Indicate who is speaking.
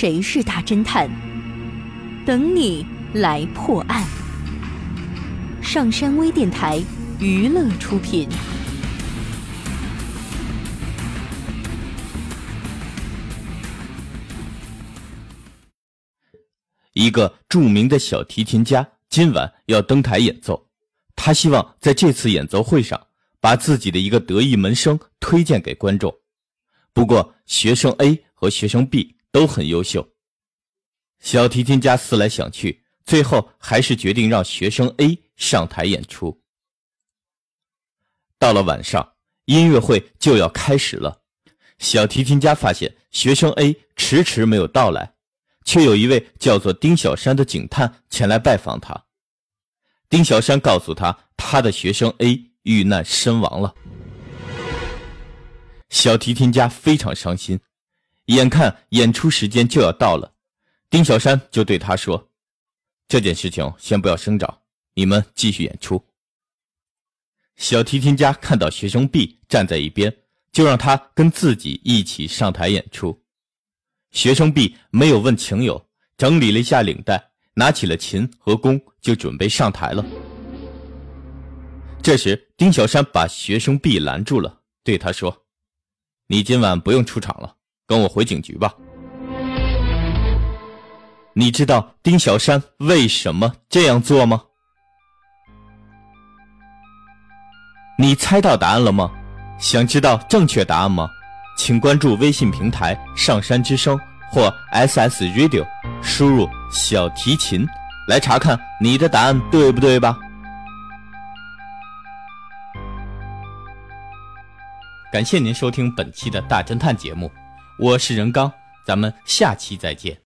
Speaker 1: 谁是大侦探？等你来破案。上山微电台娱乐出品。
Speaker 2: 一个著名的小提琴家今晚要登台演奏，他希望在这次演奏会上把自己的一个得意门生推荐给观众。不过，学生 A 和学生 B 都很优秀。小提琴家思来想去，最后还是决定让学生 A 上台演出。到了晚上，音乐会就要开始了。小提琴家发现学生 A 迟迟没有到来。却有一位叫做丁小山的警探前来拜访他。丁小山告诉他，他的学生 A 遇难身亡了。小提琴家非常伤心，眼看演出时间就要到了，丁小山就对他说：“这件事情先不要声张，你们继续演出。”小提琴家看到学生 B 站在一边，就让他跟自己一起上台演出。学生 B 没有问情友，整理了一下领带，拿起了琴和弓，就准备上台了。这时，丁小山把学生 B 拦住了，对他说：“你今晚不用出场了，跟我回警局吧。”你知道丁小山为什么这样做吗？你猜到答案了吗？想知道正确答案吗？请关注微信平台“上山之声”或 SS Radio，输入“小提琴”来查看你的答案对不对吧？感谢您收听本期的大侦探节目，我是任刚，咱们下期再见。